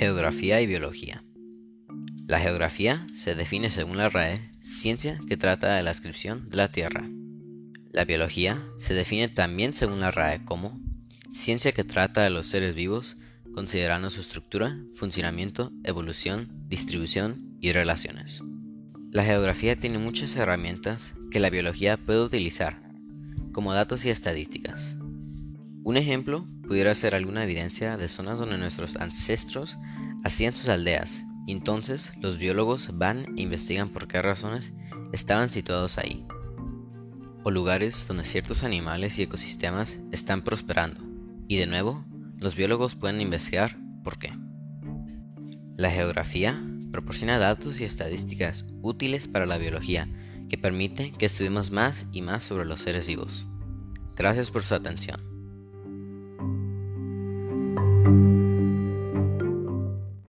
Geografía y biología. La geografía se define según la RAE, ciencia que trata de la descripción de la Tierra. La biología se define también según la RAE como ciencia que trata de los seres vivos considerando su estructura, funcionamiento, evolución, distribución y relaciones. La geografía tiene muchas herramientas que la biología puede utilizar, como datos y estadísticas. Un ejemplo pudiera ser alguna evidencia de zonas donde nuestros ancestros hacían sus aldeas, entonces los biólogos van e investigan por qué razones estaban situados ahí. O lugares donde ciertos animales y ecosistemas están prosperando, y de nuevo, los biólogos pueden investigar por qué. La geografía proporciona datos y estadísticas útiles para la biología que permiten que estudiemos más y más sobre los seres vivos. Gracias por su atención.